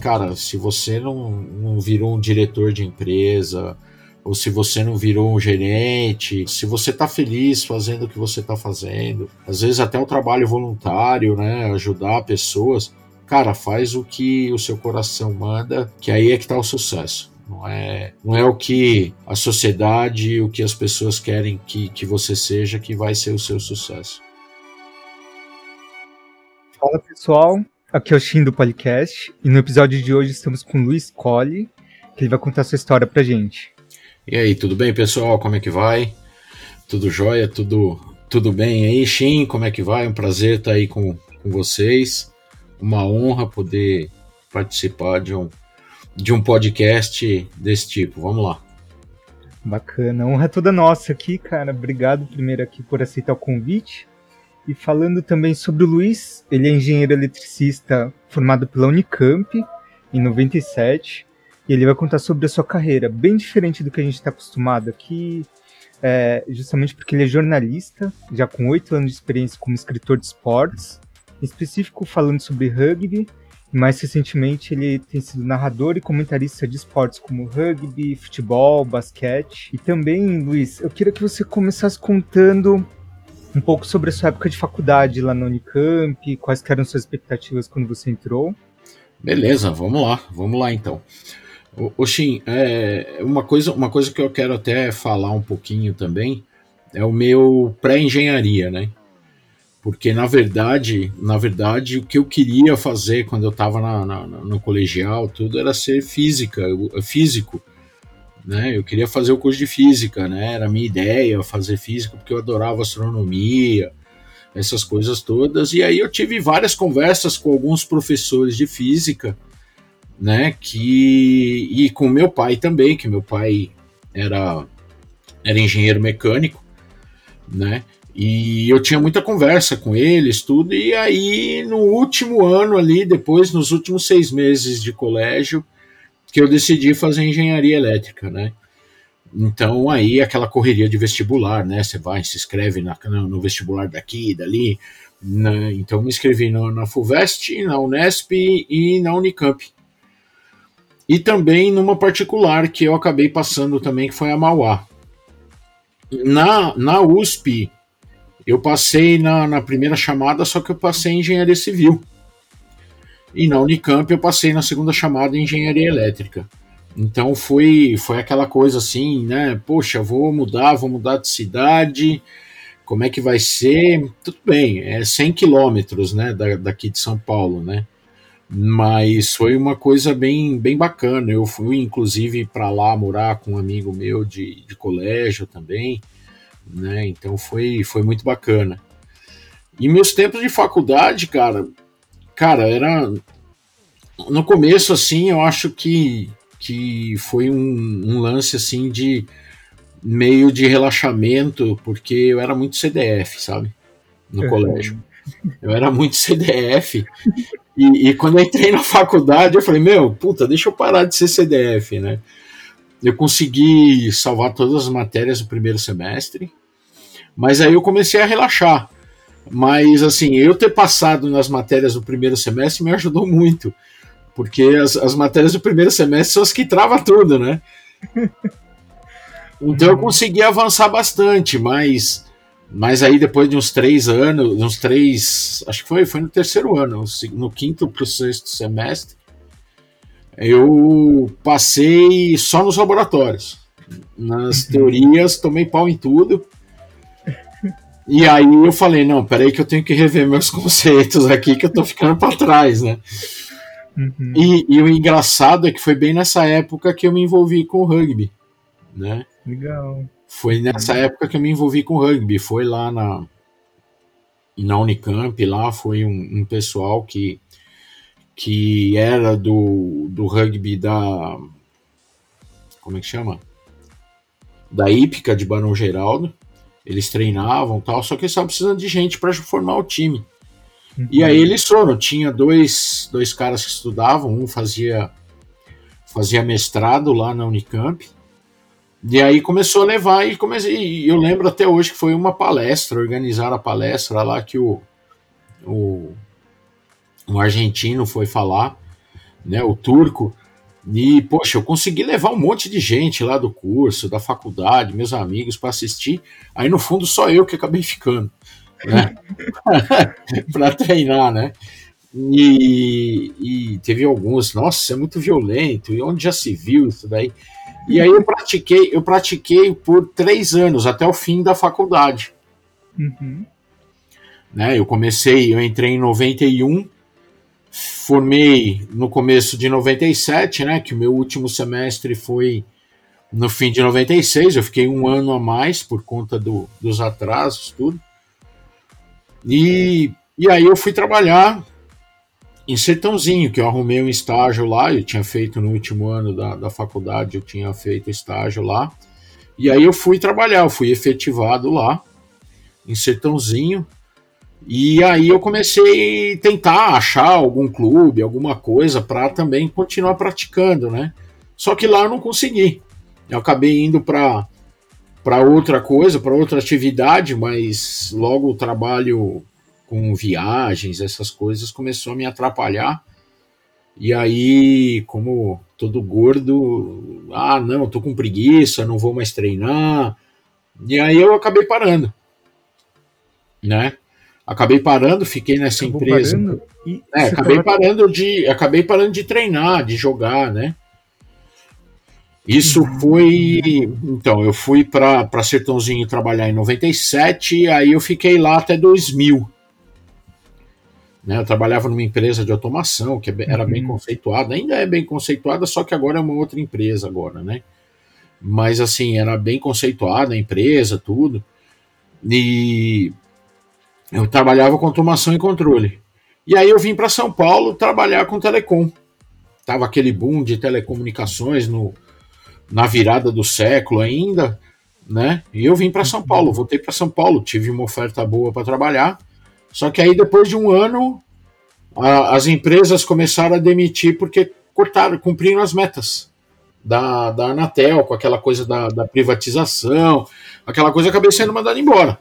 cara, se você não, não virou um diretor de empresa, ou se você não virou um gerente, se você está feliz fazendo o que você está fazendo, às vezes até o trabalho voluntário, né, ajudar pessoas, cara, faz o que o seu coração manda, que aí é que está o sucesso. Não é, não é o que a sociedade, o que as pessoas querem que, que você seja que vai ser o seu sucesso. Fala pessoal, aqui é o Shin do podcast e no episódio de hoje estamos com o Luiz Colli, que ele vai contar sua história pra gente. E aí, tudo bem, pessoal? Como é que vai? Tudo jóia? Tudo, tudo bem aí, Shin? Como é que vai? Um prazer estar aí com, com vocês. Uma honra poder participar de um, de um podcast desse tipo. Vamos lá. Bacana, honra toda nossa aqui, cara. Obrigado primeiro aqui por aceitar o convite. E falando também sobre o Luiz, ele é engenheiro eletricista formado pela Unicamp em 97 e ele vai contar sobre a sua carreira, bem diferente do que a gente está acostumado aqui, é, justamente porque ele é jornalista, já com oito anos de experiência como escritor de esportes, em específico falando sobre rugby, e mais recentemente ele tem sido narrador e comentarista de esportes como rugby, futebol, basquete. E também, Luiz, eu queria que você começasse contando um pouco sobre a sua época de faculdade lá na Unicamp, quais eram suas expectativas quando você entrou. Beleza, vamos lá, vamos lá então. Oxin, é, uma, coisa, uma coisa que eu quero até falar um pouquinho também é o meu pré-engenharia, né? Porque na verdade, na verdade, o que eu queria fazer quando eu estava no colegial, tudo era ser física, físico, né? Eu queria fazer o curso de física, né? Era a minha ideia fazer física porque eu adorava astronomia, essas coisas todas. E aí eu tive várias conversas com alguns professores de física né? Que e com meu pai também, que meu pai era era engenheiro mecânico, né? E eu tinha muita conversa com eles, tudo. E aí no último ano ali, depois nos últimos seis meses de colégio, que eu decidi fazer engenharia elétrica, né? Então aí aquela correria de vestibular, né? Você vai, se inscreve na, no vestibular daqui, dali. Né? Então me inscrevi no, na FUVEST, na Unesp e na Unicamp e também numa particular que eu acabei passando também, que foi a Mauá. Na, na USP, eu passei na, na primeira chamada, só que eu passei em engenharia civil. E na Unicamp eu passei na segunda chamada em engenharia elétrica. Então foi, foi aquela coisa assim, né? Poxa, vou mudar, vou mudar de cidade, como é que vai ser? Tudo bem, é 100 quilômetros, né, daqui de São Paulo, né? Mas foi uma coisa bem, bem bacana. Eu fui, inclusive, para lá morar com um amigo meu de, de colégio também, né? Então foi, foi muito bacana. E meus tempos de faculdade, cara, cara, era. No começo, assim, eu acho que, que foi um, um lance, assim, de meio de relaxamento, porque eu era muito CDF, sabe? No colégio. Eu era muito CDF e, e, quando eu entrei na faculdade, eu falei, meu, puta, deixa eu parar de ser CDF, né? Eu consegui salvar todas as matérias do primeiro semestre, mas aí eu comecei a relaxar. Mas, assim, eu ter passado nas matérias do primeiro semestre me ajudou muito, porque as, as matérias do primeiro semestre são as que travam tudo, né? Então eu consegui avançar bastante, mas mas aí depois de uns três anos, uns três, acho que foi, foi no terceiro ano, no quinto para o sexto semestre, eu passei só nos laboratórios. Nas uhum. teorias, tomei pau em tudo. E aí eu falei, não, peraí que eu tenho que rever meus conceitos aqui, que eu tô ficando para trás, né? Uhum. E, e, o engraçado é que foi bem nessa época que eu me envolvi com o rugby, né? Legal. Foi nessa época que eu me envolvi com rugby. Foi lá na, na Unicamp, lá foi um, um pessoal que, que era do, do rugby da. Como é que chama? Da Ípica de Barão Geraldo. Eles treinavam tal, só que eles estavam precisando de gente para formar o time. Uhum. E aí eles foram. Tinha dois, dois caras que estudavam, um fazia, fazia mestrado lá na Unicamp e aí começou a levar e comecei. E eu lembro até hoje que foi uma palestra, organizar a palestra lá que o, o um argentino foi falar né, o turco. E, poxa, eu consegui levar um monte de gente lá do curso, da faculdade, meus amigos, para assistir. Aí, no fundo, só eu que acabei ficando, né? para treinar, né? E, e, teve alguns, nossa, é muito violento, e onde já se viu isso daí? E aí eu pratiquei, eu pratiquei por três anos, até o fim da faculdade. Uhum. Né, eu comecei, eu entrei em 91, formei no começo de 97, né? Que o meu último semestre foi no fim de 96. Eu fiquei um ano a mais por conta do, dos atrasos, tudo. E, e aí eu fui trabalhar em Sertãozinho, que eu arrumei um estágio lá. Eu tinha feito no último ano da, da faculdade, eu tinha feito estágio lá. E aí eu fui trabalhar, eu fui efetivado lá em Sertãozinho. E aí eu comecei a tentar achar algum clube, alguma coisa para também continuar praticando, né? Só que lá eu não consegui. Eu acabei indo para para outra coisa, para outra atividade, mas logo o trabalho com viagens, essas coisas começou a me atrapalhar. E aí, como todo gordo, ah, não, tô com preguiça, não vou mais treinar. E aí eu acabei parando, né? Acabei parando, fiquei nessa Acabou empresa. É, acabei parando de, acabei parando de treinar, de jogar, né? Isso uhum. foi, então, eu fui para Sertãozinho trabalhar em 97, aí eu fiquei lá até 2000. Né, eu trabalhava numa empresa de automação que é era bem uhum. conceituada, ainda é bem conceituada, só que agora é uma outra empresa agora, né? Mas assim, era bem conceituada a empresa, tudo. E eu trabalhava com automação e controle. E aí eu vim para São Paulo trabalhar com telecom. Tava aquele boom de telecomunicações no, na virada do século ainda, né? E eu vim para São Paulo, voltei para São Paulo, tive uma oferta boa para trabalhar. Só que aí depois de um ano a, as empresas começaram a demitir porque cortaram, cumpriram as metas da, da Anatel, com aquela coisa da, da privatização, aquela coisa acabei sendo mandado embora.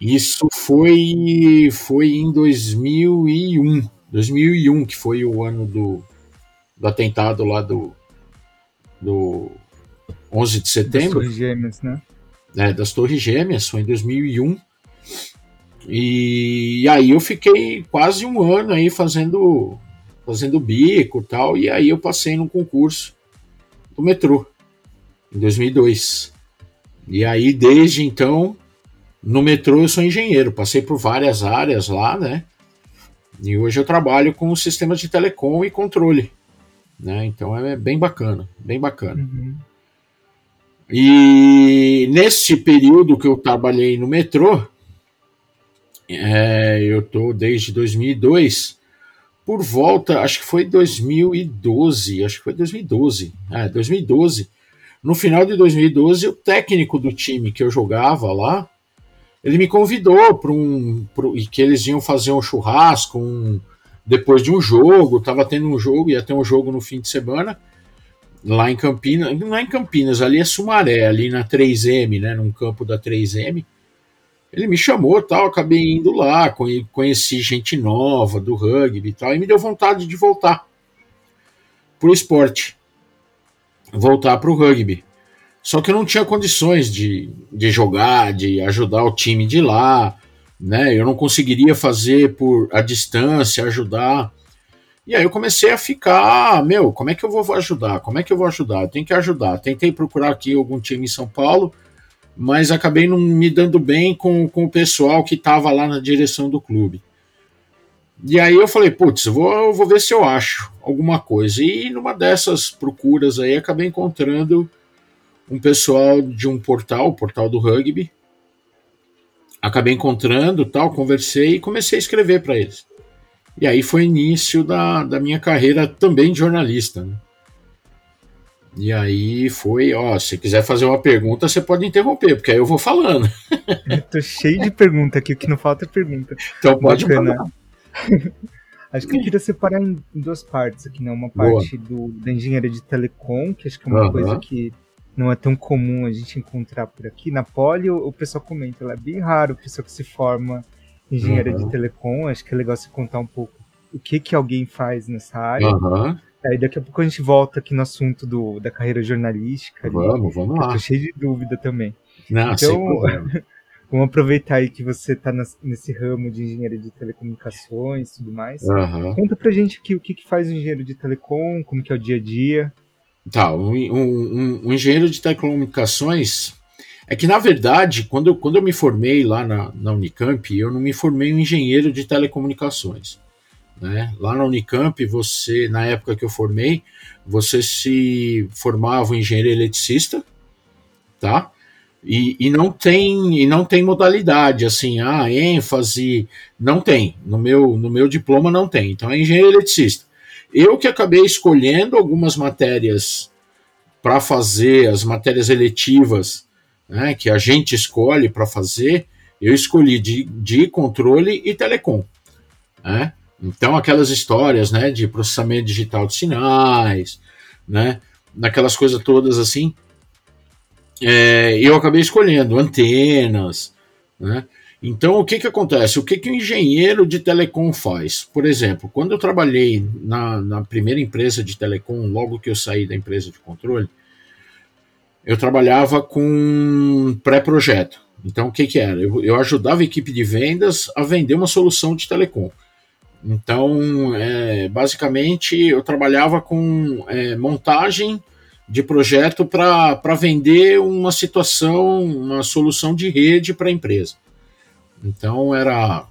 Isso foi, foi em 2001. 2001, que foi o ano do, do atentado lá do, do 11 de setembro. Das Torres Gêmeas, né? É, das Torres Gêmeas, foi em 2001. E, e aí eu fiquei quase um ano aí fazendo, fazendo bico e tal, e aí eu passei num concurso do metrô, em 2002. E aí, desde então, no metrô eu sou engenheiro, passei por várias áreas lá, né? E hoje eu trabalho com sistemas de telecom e controle, né? Então é bem bacana, bem bacana. Uhum. E nesse período que eu trabalhei no metrô, é, eu tô desde 2002, por volta, acho que foi 2012, acho que foi 2012, é, 2012. No final de 2012, o técnico do time que eu jogava lá, ele me convidou para um. Pro, e que eles iam fazer um churrasco um, depois de um jogo. Tava tendo um jogo, ia ter um jogo no fim de semana, lá em Campinas. Não é em Campinas, ali é Sumaré, ali na 3M, né? Num campo da 3M. Ele me chamou tal, acabei indo lá, conheci gente nova do rugby e tal, e me deu vontade de voltar pro esporte. Voltar pro rugby. Só que eu não tinha condições de, de jogar, de ajudar o time de lá, né? Eu não conseguiria fazer por a distância, ajudar. E aí eu comecei a ficar, meu, como é que eu vou ajudar? Como é que eu vou ajudar? Tenho que ajudar. Tentei procurar aqui algum time em São Paulo, mas acabei não me dando bem com, com o pessoal que estava lá na direção do clube. E aí eu falei, putz, vou, vou ver se eu acho alguma coisa. E numa dessas procuras aí acabei encontrando um pessoal de um portal, o portal do rugby. Acabei encontrando, tal, conversei e comecei a escrever para eles. E aí foi início da, da minha carreira também de jornalista. Né? E aí foi, ó, se quiser fazer uma pergunta, você pode interromper, porque aí eu vou falando. Eu tô cheio de pergunta aqui, o que não falta é pergunta. Então pode Bacana. Acho que eu queria separar em duas partes aqui, né? Uma parte do, da engenharia de telecom, que acho que é uma uhum. coisa que não é tão comum a gente encontrar por aqui. Na Poli, o, o pessoal comenta, ela é bem raro o pessoal que se forma em engenharia uhum. de telecom. Acho que é legal você contar um pouco o que que alguém faz nessa área. Uhum. Aí daqui a pouco a gente volta aqui no assunto do, da carreira jornalística. Vamos, ali, vamos lá. Eu tô cheio de dúvida também. Não, então, vamos aproveitar aí que você está nesse ramo de engenharia de telecomunicações e tudo mais. Uhum. Conta pra gente aqui o que, que faz o engenheiro de telecom, como que é o dia a dia. Tá, um, um, um engenheiro de telecomunicações é que, na verdade, quando eu, quando eu me formei lá na, na Unicamp, eu não me formei um engenheiro de telecomunicações. Né? Lá na Unicamp, você, na época que eu formei, você se formava em engenheiro eletricista, tá? E, e, não tem e não tem modalidade assim, ah, ênfase, não tem. No meu no meu diploma não tem. Então é engenheiro eletricista. Eu que acabei escolhendo algumas matérias para fazer as matérias eletivas, né, que a gente escolhe para fazer, eu escolhi de, de controle e telecom. Né? Então, aquelas histórias né, de processamento digital de sinais, né, naquelas coisas todas assim, é, eu acabei escolhendo antenas. Né? Então, o que, que acontece? O que, que o engenheiro de telecom faz? Por exemplo, quando eu trabalhei na, na primeira empresa de telecom, logo que eu saí da empresa de controle, eu trabalhava com pré-projeto. Então, o que, que era? Eu, eu ajudava a equipe de vendas a vender uma solução de telecom. Então, é, basicamente, eu trabalhava com é, montagem de projeto para vender uma situação, uma solução de rede para a empresa. Então, era,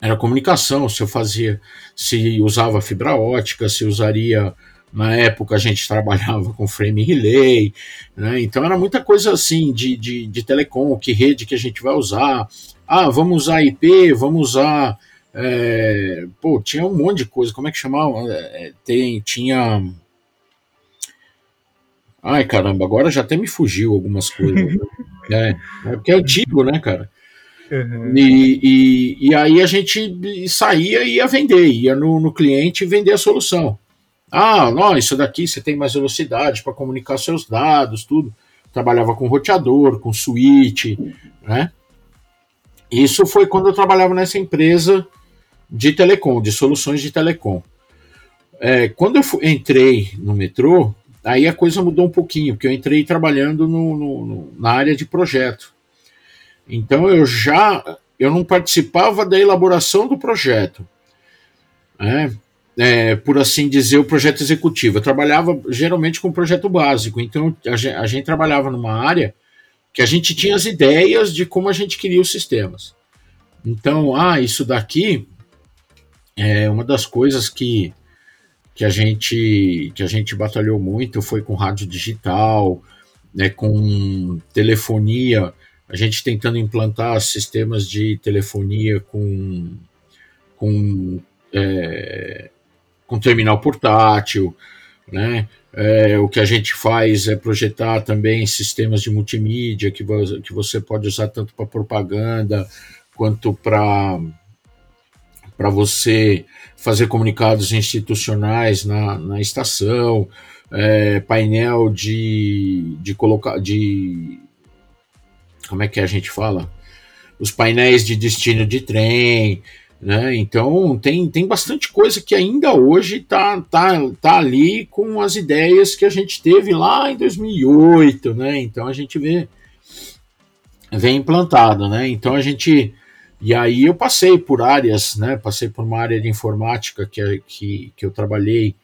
era comunicação, se eu fazia, se usava fibra ótica, se usaria. Na época a gente trabalhava com frame relay, né? então era muita coisa assim de, de, de telecom, que rede que a gente vai usar. Ah, vamos usar IP, vamos usar é, pô, tinha um monte de coisa. Como é que chamava? É, tem, tinha. Ai, caramba, agora já até me fugiu algumas coisas. é, é porque é antigo, né, cara? Uhum. E, e, e, aí a gente saía e ia vender, ia no, no cliente vender a solução. Ah, não, isso daqui você tem mais velocidade para comunicar seus dados, tudo. Trabalhava com roteador, com switch, né? Isso foi quando eu trabalhava nessa empresa de telecom, de soluções de telecom. É, quando eu entrei no metrô, aí a coisa mudou um pouquinho, porque eu entrei trabalhando no, no, no, na área de projeto. Então eu já eu não participava da elaboração do projeto, né? é, por assim dizer, o projeto executivo. Eu trabalhava geralmente com projeto básico, então a gente, a gente trabalhava numa área que a gente tinha as ideias de como a gente queria os sistemas. Então, ah, isso daqui é uma das coisas que, que a gente que a gente batalhou muito foi com rádio digital, né, com telefonia, a gente tentando implantar sistemas de telefonia com com, é, com terminal portátil, né? É, o que a gente faz é projetar também sistemas de multimídia que, vo que você pode usar tanto para propaganda quanto para para você fazer comunicados institucionais na, na estação, é, painel de, de colocar de como é que a gente fala? Os painéis de destino de trem, né? Então tem, tem bastante coisa que ainda hoje tá, tá, tá ali com as ideias que a gente teve lá em 2008, né? Então a gente vê vem implantado, né? Então a gente e aí eu passei por áreas, né? Passei por uma área de informática que, que, que eu trabalhei,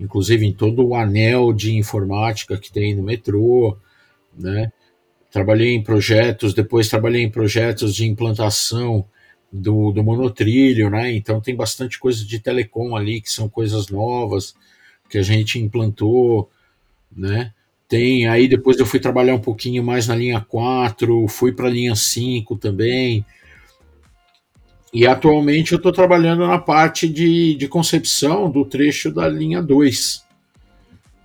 inclusive em todo o anel de informática que tem no metrô, né? Trabalhei em projetos, depois trabalhei em projetos de implantação do, do monotrilho, né? Então tem bastante coisa de telecom ali, que são coisas novas que a gente implantou, né? Tem aí depois eu fui trabalhar um pouquinho mais na linha 4, fui para a linha 5 também, e atualmente eu estou trabalhando na parte de, de concepção do trecho da linha 2.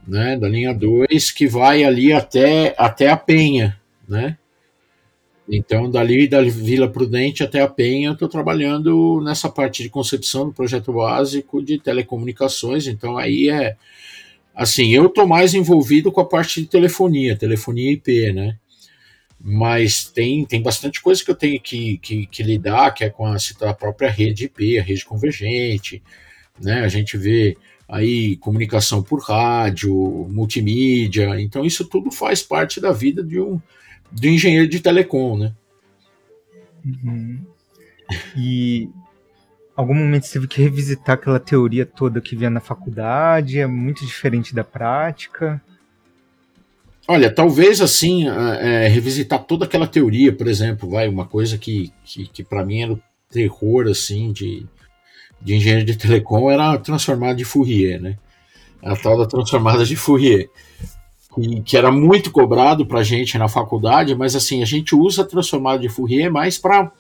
Né, da linha 2 que vai ali até, até a Penha, né? Então, dali da Vila Prudente até a Penha, eu estou trabalhando nessa parte de concepção do projeto básico de telecomunicações. Então, aí é assim, eu estou mais envolvido com a parte de telefonia, telefonia IP, né? mas tem, tem bastante coisa que eu tenho que, que, que lidar, que é com a, a própria rede IP, a rede convergente, né? A gente vê aí comunicação por rádio, multimídia, então isso tudo faz parte da vida de um, de um engenheiro de telecom, né? Uhum. E algum momento você teve que revisitar aquela teoria toda que via na faculdade? É muito diferente da prática? Olha, talvez assim, é, revisitar toda aquela teoria, por exemplo, vai, uma coisa que, que, que para mim era o terror, assim, de, de engenheiro de telecom era a transformada de Fourier, né? A tal da transformada de Fourier, que, era muito cobrado para gente na faculdade, mas assim, a gente usa a transformada de Fourier mais para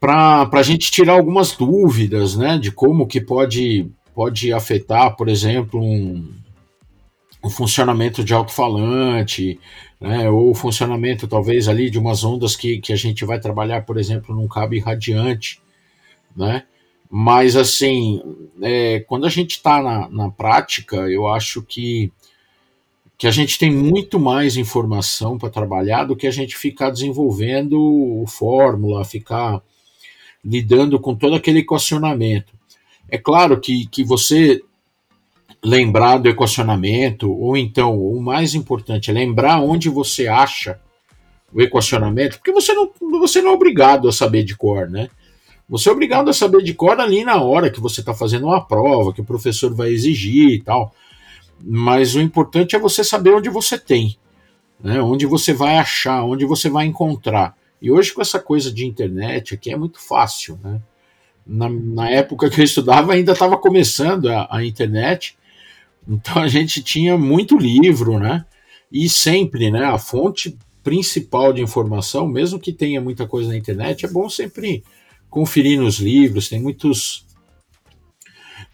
para a gente tirar algumas dúvidas, né, de como que pode, pode afetar, por exemplo, um, o funcionamento de alto-falante, né, ou o funcionamento talvez ali de umas ondas que, que a gente vai trabalhar, por exemplo, num cabo irradiante, né, mas assim, é, quando a gente está na, na prática, eu acho que, que a gente tem muito mais informação para trabalhar do que a gente ficar desenvolvendo fórmula, ficar lidando com todo aquele equacionamento. É claro que, que você lembrar do equacionamento, ou então, o mais importante, é lembrar onde você acha o equacionamento, porque você não, você não é obrigado a saber de cor, né? Você é obrigado a saber de cor ali na hora que você está fazendo uma prova, que o professor vai exigir e tal. Mas o importante é você saber onde você tem, né? onde você vai achar, onde você vai encontrar. E hoje, com essa coisa de internet aqui, é muito fácil. Né? Na, na época que eu estudava, ainda estava começando a, a internet, então a gente tinha muito livro, né? E sempre, né? A fonte principal de informação, mesmo que tenha muita coisa na internet, é bom sempre conferir nos livros. Tem muitos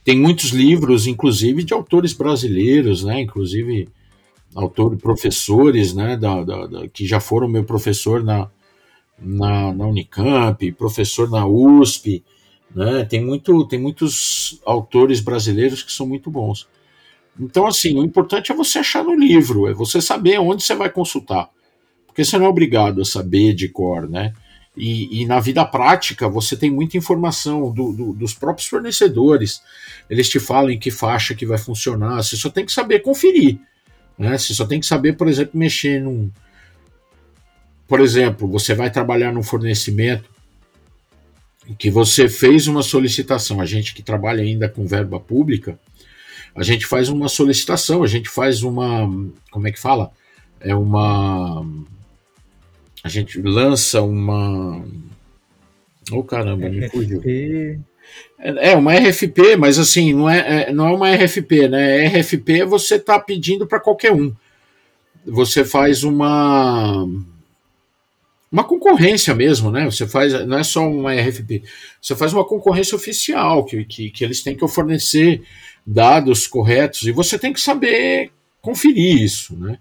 tem muitos livros, inclusive de autores brasileiros, né? Inclusive autores, professores, né? Da, da, da, que já foram meu professor na, na, na Unicamp, professor na USP, né? Tem muito, tem muitos autores brasileiros que são muito bons. Então, assim, o importante é você achar no livro, é você saber onde você vai consultar. Porque você não é obrigado a saber de cor, né? E, e na vida prática, você tem muita informação do, do, dos próprios fornecedores. Eles te falam em que faixa que vai funcionar. Você só tem que saber conferir. Né? Você só tem que saber, por exemplo, mexer num. Por exemplo, você vai trabalhar num fornecimento que você fez uma solicitação. A gente que trabalha ainda com verba pública, a gente faz uma solicitação, a gente faz uma. Como é que fala? É uma. A gente lança uma. Oh caramba, me fugiu. É, é uma RFP, mas assim, não é, é, não é uma RFP, né? RFP você está pedindo para qualquer um. Você faz uma uma concorrência mesmo, né? Você faz, não é só uma RFP, você faz uma concorrência oficial que, que, que eles têm que fornecer dados corretos e você tem que saber conferir isso, né?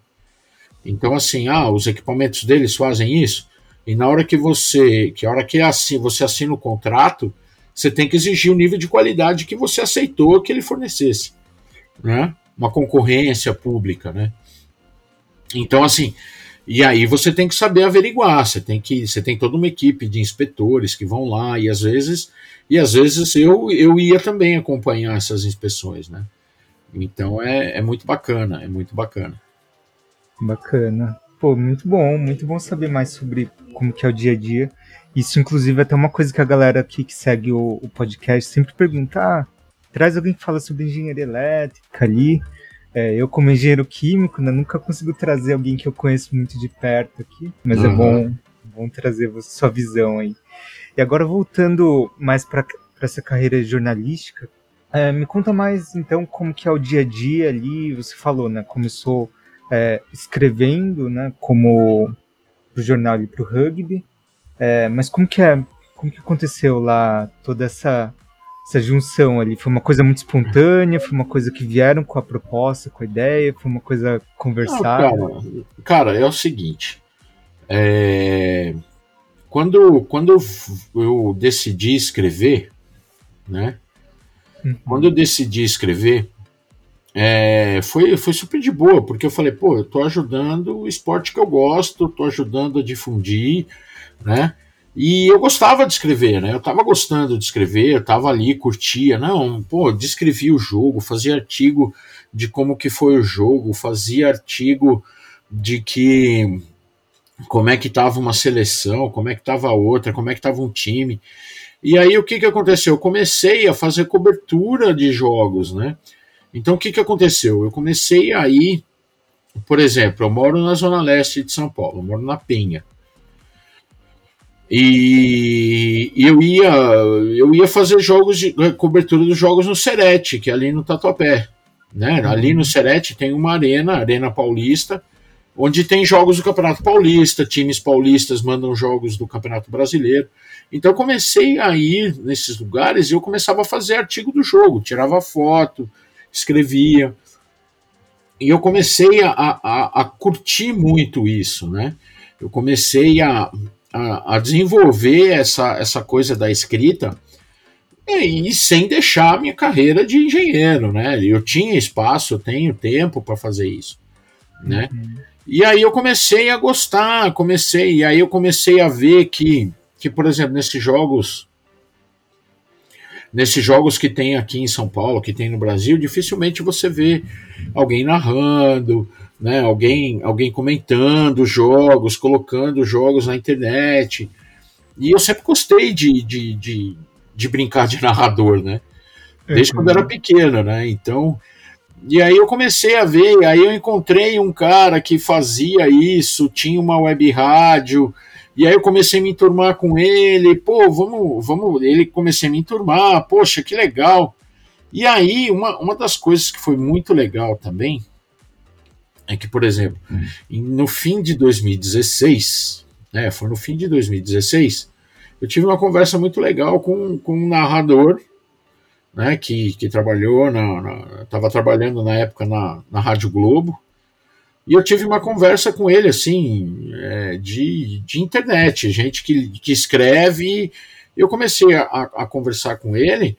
Então, assim, ah, os equipamentos deles fazem isso, e na hora que você, que a hora que assim, você assina o contrato, você tem que exigir o nível de qualidade que você aceitou que ele fornecesse, né? Uma concorrência pública, né? Então, assim, e aí você tem que saber averiguar, você tem que, você tem toda uma equipe de inspetores que vão lá e às vezes e às vezes eu, eu ia também acompanhar essas inspeções, né? Então é, é muito bacana, é muito bacana. Bacana. Pô, muito bom, muito bom saber mais sobre como que é o dia a dia. Isso, inclusive, é até uma coisa que a galera aqui que segue o, o podcast sempre pergunta: ah, traz alguém que fala sobre engenharia elétrica ali. É, eu, como engenheiro químico, né, nunca consigo trazer alguém que eu conheço muito de perto aqui, mas uhum. é bom, bom trazer sua visão aí. E agora voltando mais para essa carreira jornalística, é, me conta mais então como que é o dia a dia ali. Você falou, né? Começou é, escrevendo, né? Como pro jornal e pro rugby. É, mas como que é? Como que aconteceu lá toda essa essa junção ali? Foi uma coisa muito espontânea? Foi uma coisa que vieram com a proposta, com a ideia? Foi uma coisa conversada? cara, cara, é o seguinte. É, quando, quando eu decidi escrever, né? Uhum. Quando eu decidi escrever, é, foi, foi super de boa, porque eu falei, pô, eu tô ajudando o esporte que eu gosto, tô ajudando a difundir, né? E eu gostava de escrever, né? Eu tava gostando de escrever, eu tava ali, curtia, não, pô, descrevia o jogo, fazia artigo de como que foi o jogo, fazia artigo de que como é que tava uma seleção, como é que tava outra, como é que tava um time. E aí o que que aconteceu? Eu comecei a fazer cobertura de jogos, né? Então o que que aconteceu? Eu comecei aí, por exemplo, eu moro na zona leste de São Paulo, eu moro na Penha. E eu ia, eu ia fazer jogos de cobertura dos jogos no Serete, que é ali no Tatuapé. Né? Uhum. Ali no Serete tem uma arena, Arena Paulista, onde tem jogos do Campeonato Paulista, times paulistas mandam jogos do Campeonato Brasileiro. Então eu comecei a ir nesses lugares e eu começava a fazer artigo do jogo, tirava foto, escrevia. E eu comecei a, a, a curtir muito isso, né? Eu comecei a, a, a desenvolver essa, essa coisa da escrita e, e sem deixar a minha carreira de engenheiro, né? Eu tinha espaço, eu tenho tempo para fazer isso, né? Uhum. E aí eu comecei a gostar, comecei, e aí eu comecei a ver que, que por exemplo, nesses jogos nesses jogos que tem aqui em São Paulo, que tem no Brasil, dificilmente você vê alguém narrando, né, alguém, alguém comentando jogos, colocando jogos na internet. E eu sempre gostei de, de, de, de brincar de narrador, né? Desde quando era uhum. pequeno, né? Então, e aí eu comecei a ver, aí eu encontrei um cara que fazia isso, tinha uma web rádio, e aí eu comecei a me enturmar com ele, pô, vamos, vamos, ele comecei a me enturmar, poxa, que legal. E aí, uma, uma das coisas que foi muito legal também, é que, por exemplo, hum. no fim de 2016, né, foi no fim de 2016, eu tive uma conversa muito legal com, com um narrador, né, que, que trabalhou, estava trabalhando na época na, na Rádio Globo, e eu tive uma conversa com ele, assim, é, de, de internet, gente que, que escreve. Eu comecei a, a conversar com ele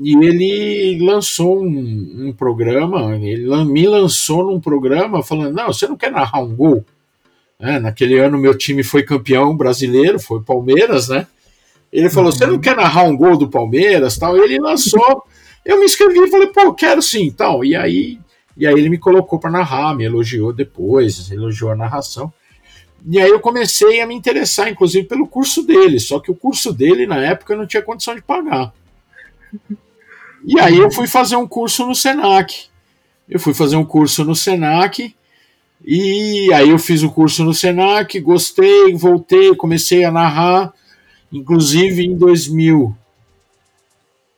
e ele lançou um, um, programa, ele me lançou num programa falando: não, você não quer narrar um gol? É, naquele ano meu time foi campeão brasileiro, foi Palmeiras, né? Ele falou: uhum. você não quer narrar um gol do Palmeiras? tal? Ele lançou, eu me inscrevi e falei: pô, quero sim, tal. E aí e aí ele me colocou para narrar, me elogiou depois, elogiou a narração. E aí eu comecei a me interessar, inclusive, pelo curso dele, só que o curso dele, na época, eu não tinha condição de pagar. E aí eu fui fazer um curso no Senac. Eu fui fazer um curso no Senac, e aí eu fiz o curso no Senac, gostei, voltei, comecei a narrar, inclusive em 2000,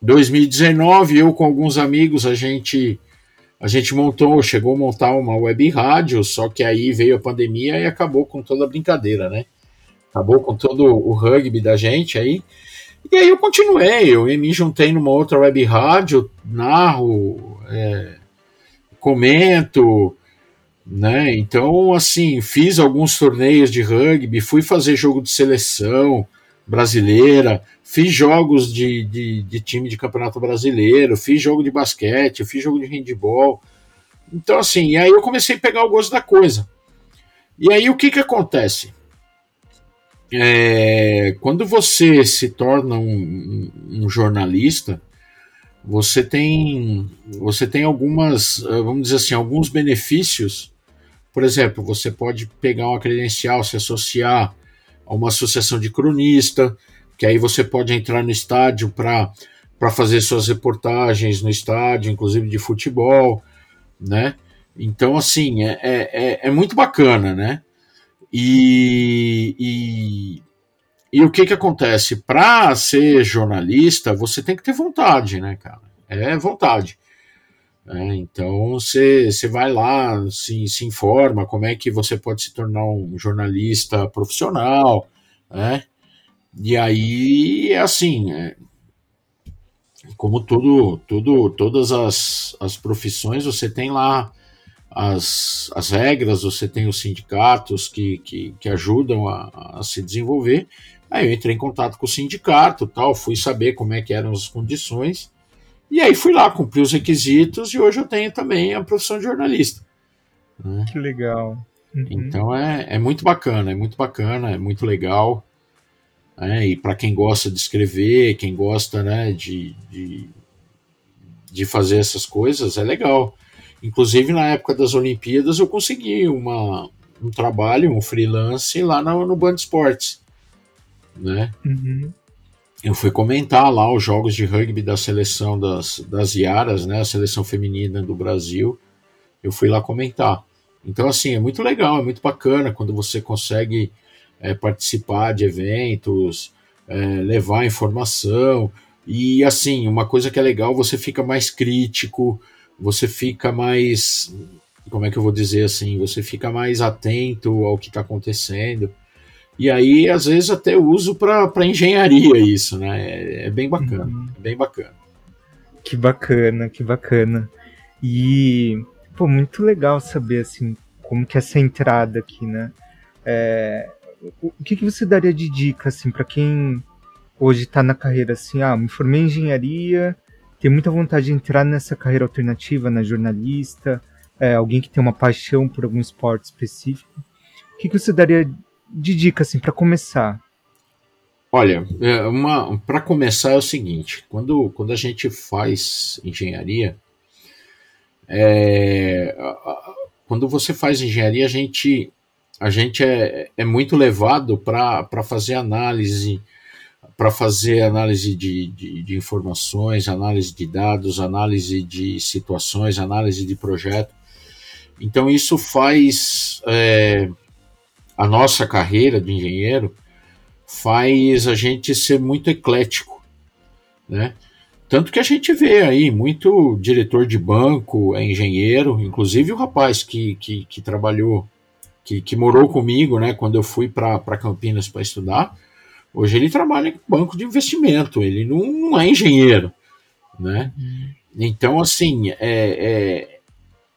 2019, eu com alguns amigos, a gente a gente montou, chegou a montar uma web rádio, só que aí veio a pandemia e acabou com toda a brincadeira, né? Acabou com todo o rugby da gente aí. E aí eu continuei, eu me juntei numa outra web rádio, narro, é, comento, né? Então, assim, fiz alguns torneios de rugby, fui fazer jogo de seleção brasileira, fiz jogos de, de, de, time de campeonato brasileiro, fiz jogo de basquete, fiz jogo de handball. Então, assim, e aí eu comecei a pegar o gosto da coisa. E aí o que que acontece? É, quando você se torna um, um, jornalista, você tem, você tem algumas, vamos dizer assim, alguns benefícios. Por exemplo, você pode pegar uma credencial, se associar a uma associação de cronista, que aí você pode entrar no estádio para fazer suas reportagens no estádio, inclusive de futebol, né? Então, assim, é, é, é, é muito bacana, né? E, e, e o que que acontece? Para ser jornalista, você tem que ter vontade, né, cara? É vontade. É, então você, você vai lá, se, se informa como é que você pode se tornar um jornalista profissional, né? E aí é assim, é, como tudo, tudo, todas as, as profissões, você tem lá as, as regras, você tem os sindicatos que, que, que ajudam a, a, se desenvolver. Aí eu entrei em contato com o sindicato, tal, fui saber como é que eram as condições E aí fui lá, cumpri os requisitos e hoje eu tenho também a profissão de jornalista. Né? Que legal. Uhum. Então é, é muito bacana, é muito bacana, é muito legal. Né? E para quem gosta de escrever, quem gosta né, de, de, de fazer essas coisas, é legal. Inclusive na época das Olimpíadas eu consegui uma, um trabalho, um freelance lá no, no Band Esportes. Né? Uhum. Eu fui comentar lá os jogos de rugby da seleção das, das Iaras, né, a seleção feminina do Brasil. Eu fui lá comentar. Então, assim, é muito legal, é muito bacana quando você consegue é, participar de eventos, é, levar informação. E, assim, uma coisa que é legal, você fica mais crítico, você fica mais. Como é que eu vou dizer assim? Você fica mais atento ao que está acontecendo. E aí, às vezes, até uso para engenharia isso, né? É, é bem bacana, uhum. é bem bacana. Que bacana, que bacana. E, pô, muito legal saber, assim, como que é essa entrada aqui, né? É, o que, que você daria de dica, assim, para quem hoje está na carreira, assim, ah, me formei em engenharia, tem muita vontade de entrar nessa carreira alternativa, na jornalista, é, alguém que tem uma paixão por algum esporte específico. O que, que você daria de dica assim para começar? Olha, é, uma para começar é o seguinte: quando, quando a gente faz engenharia, é, quando você faz engenharia, a gente, a gente é, é muito levado para fazer análise, para fazer análise de, de, de, informações, análise de dados, análise de situações, análise de projeto. Então isso faz é, a nossa carreira de engenheiro faz a gente ser muito eclético, né? Tanto que a gente vê aí muito diretor de banco é engenheiro, inclusive o rapaz que, que, que trabalhou, que, que morou comigo, né, quando eu fui para Campinas para estudar, hoje ele trabalha em banco de investimento, ele não, não é engenheiro, né? Então, assim, é, é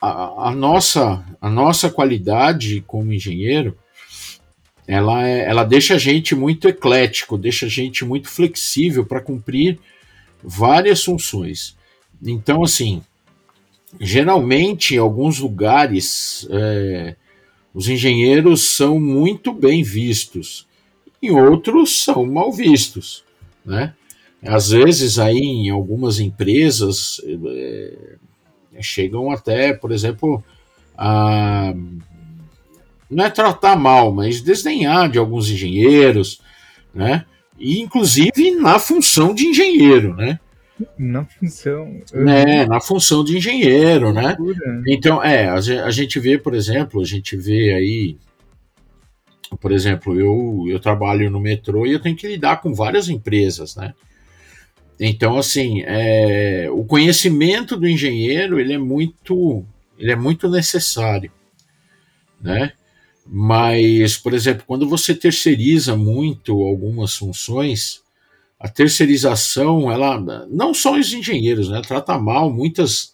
a, a, nossa, a nossa qualidade como engenheiro ela, é, ela deixa a gente muito eclético, deixa a gente muito flexível para cumprir várias funções. Então, assim, geralmente em alguns lugares é, os engenheiros são muito bem vistos, em outros são mal vistos, né? Às vezes aí em algumas empresas é, chegam até, por exemplo, a não é tratar mal, mas desdenhar de alguns engenheiros, né? E inclusive na função de engenheiro, né? Na função. Né, na função de engenheiro, né? Então, é, a gente vê, por exemplo, a gente vê aí, por exemplo, eu, eu trabalho no metrô e eu tenho que lidar com várias empresas, né? Então, assim, é, o conhecimento do engenheiro ele é muito, ele é muito necessário, né? Mas, por exemplo, quando você terceiriza muito algumas funções, a terceirização, ela não só os engenheiros, né, trata mal muitas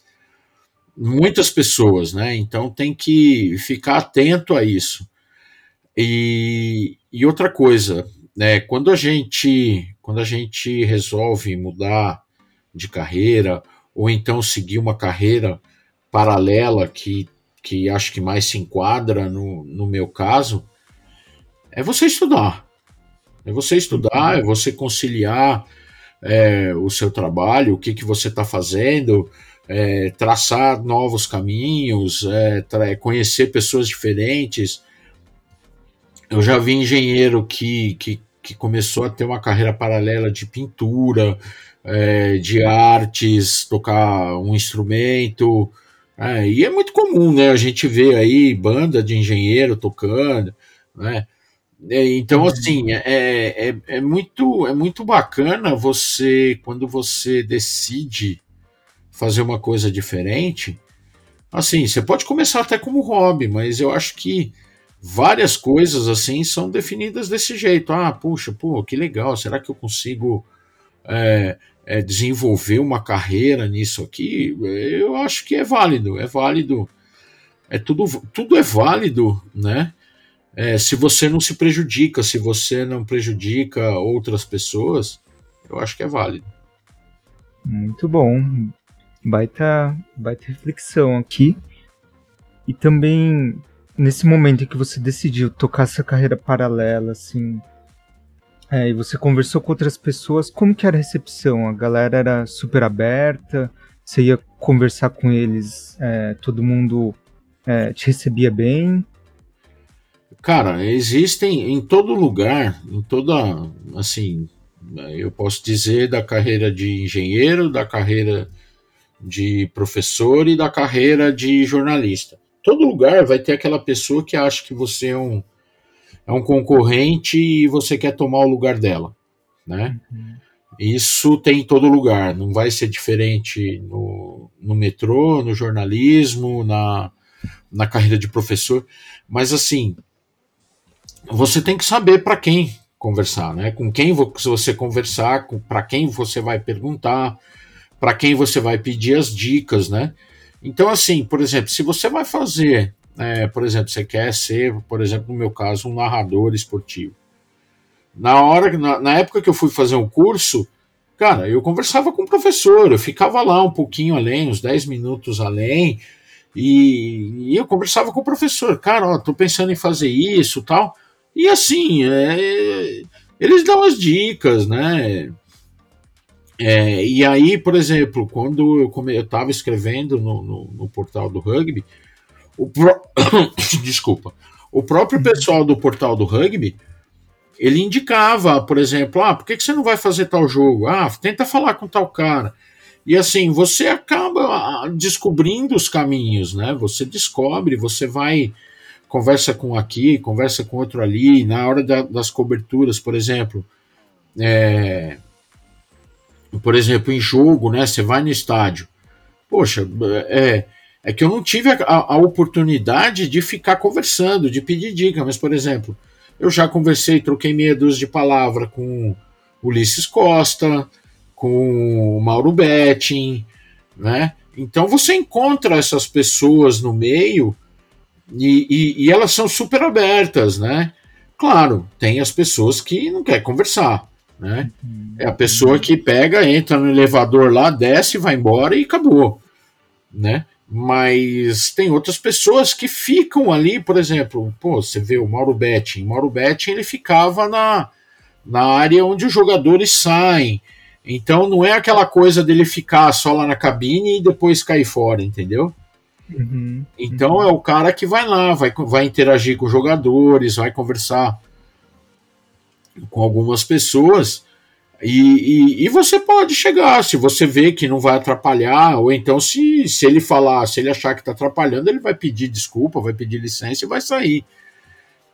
muitas pessoas, né? Então tem que ficar atento a isso. E, e outra coisa, né, quando a gente quando a gente resolve mudar de carreira ou então seguir uma carreira paralela que que acho que mais se enquadra no, no meu caso, é você estudar. É você estudar, é você conciliar é, o seu trabalho, o que, que você está fazendo, é, traçar novos caminhos, é, conhecer pessoas diferentes. Eu já vi engenheiro que, que, que começou a ter uma carreira paralela de pintura, é, de artes, tocar um instrumento, é, e é muito comum, né? A gente vê aí banda de engenheiro tocando, né? É, então, uhum. assim, é, é, é, muito, é muito bacana você, quando você decide fazer uma coisa diferente, assim, você pode começar até como hobby, mas eu acho que várias coisas, assim, são definidas desse jeito. Ah, puxa, pô, que legal, será que eu consigo é, é, desenvolver uma carreira nisso aqui, eu acho que é válido, é válido, é tudo, tudo é válido, né? É, se você não se prejudica, se você não prejudica outras pessoas, eu acho que é válido. Muito bom. Baita, baita reflexão aqui. E também, nesse momento em que você decidiu tocar essa carreira paralela, assim, é, e você conversou com outras pessoas, como que era a recepção? A galera era super aberta? Você ia conversar com eles, é, todo mundo é, te recebia bem? Cara, existem em todo lugar, em toda, assim, eu posso dizer da carreira de engenheiro, da carreira de professor e da carreira de jornalista. Todo lugar vai ter aquela pessoa que acha que você é um, é um concorrente e você quer tomar o lugar dela, né? Uhum. Isso tem em todo lugar, não vai ser diferente no, no metrô, no jornalismo, na, na carreira de professor, mas assim, você tem que saber para quem conversar, né? Com quem você conversar, para quem você vai perguntar, para quem você vai pedir as dicas, né? Então, assim, por exemplo, se você vai fazer, é, por exemplo, você quer ser, por exemplo, no meu caso, um narrador esportivo. Na hora, na, na época que eu fui fazer um curso, cara, eu conversava com o professor, eu ficava lá um pouquinho além, uns 10 minutos além, e, e eu conversava com o professor, cara, ó, tô pensando em fazer isso tal. E assim, é, eles dão as dicas, né? É, e aí, por exemplo, quando eu estava escrevendo no, no, no, portal do rugby, o pro... desculpa, o próprio pessoal do portal do rugby ele indicava, por exemplo, ah, por que, você não vai fazer tal jogo? Ah, tenta falar com tal cara. E assim, você acaba ah, descobrindo os caminhos, né? Você descobre, você vai conversa com aqui, conversa com outro ali, na hora da, das coberturas, por exemplo, é, por exemplo, em jogo, né? Você vai no estádio. Poxa, é, é que eu não tive a, a, oportunidade de ficar conversando, de pedir dica, mas, por exemplo, eu já conversei, troquei meia dúzia de palavra com Ulisses Costa, com Mauro Betting, né? Então você encontra essas pessoas no meio e, e, e, elas são super abertas, né? Claro, tem as pessoas que não querem conversar, né? Uhum. É a pessoa que pega, entra no elevador lá, desce, vai embora e acabou, né? Mas tem outras pessoas que ficam ali, por exemplo, pô, você vê o Mauro Betting. Mauro Betting ele ficava na, na área onde os jogadores saem. Então não é aquela coisa dele ficar só lá na cabine e depois cair fora, entendeu? Uhum, então uhum. é o cara que vai lá, vai, vai interagir com os jogadores, vai conversar com algumas pessoas. E, e, e, você pode chegar, se você vê que não vai atrapalhar, ou então se, se ele falar, se ele achar que está atrapalhando, ele vai pedir desculpa, vai pedir licença e vai sair.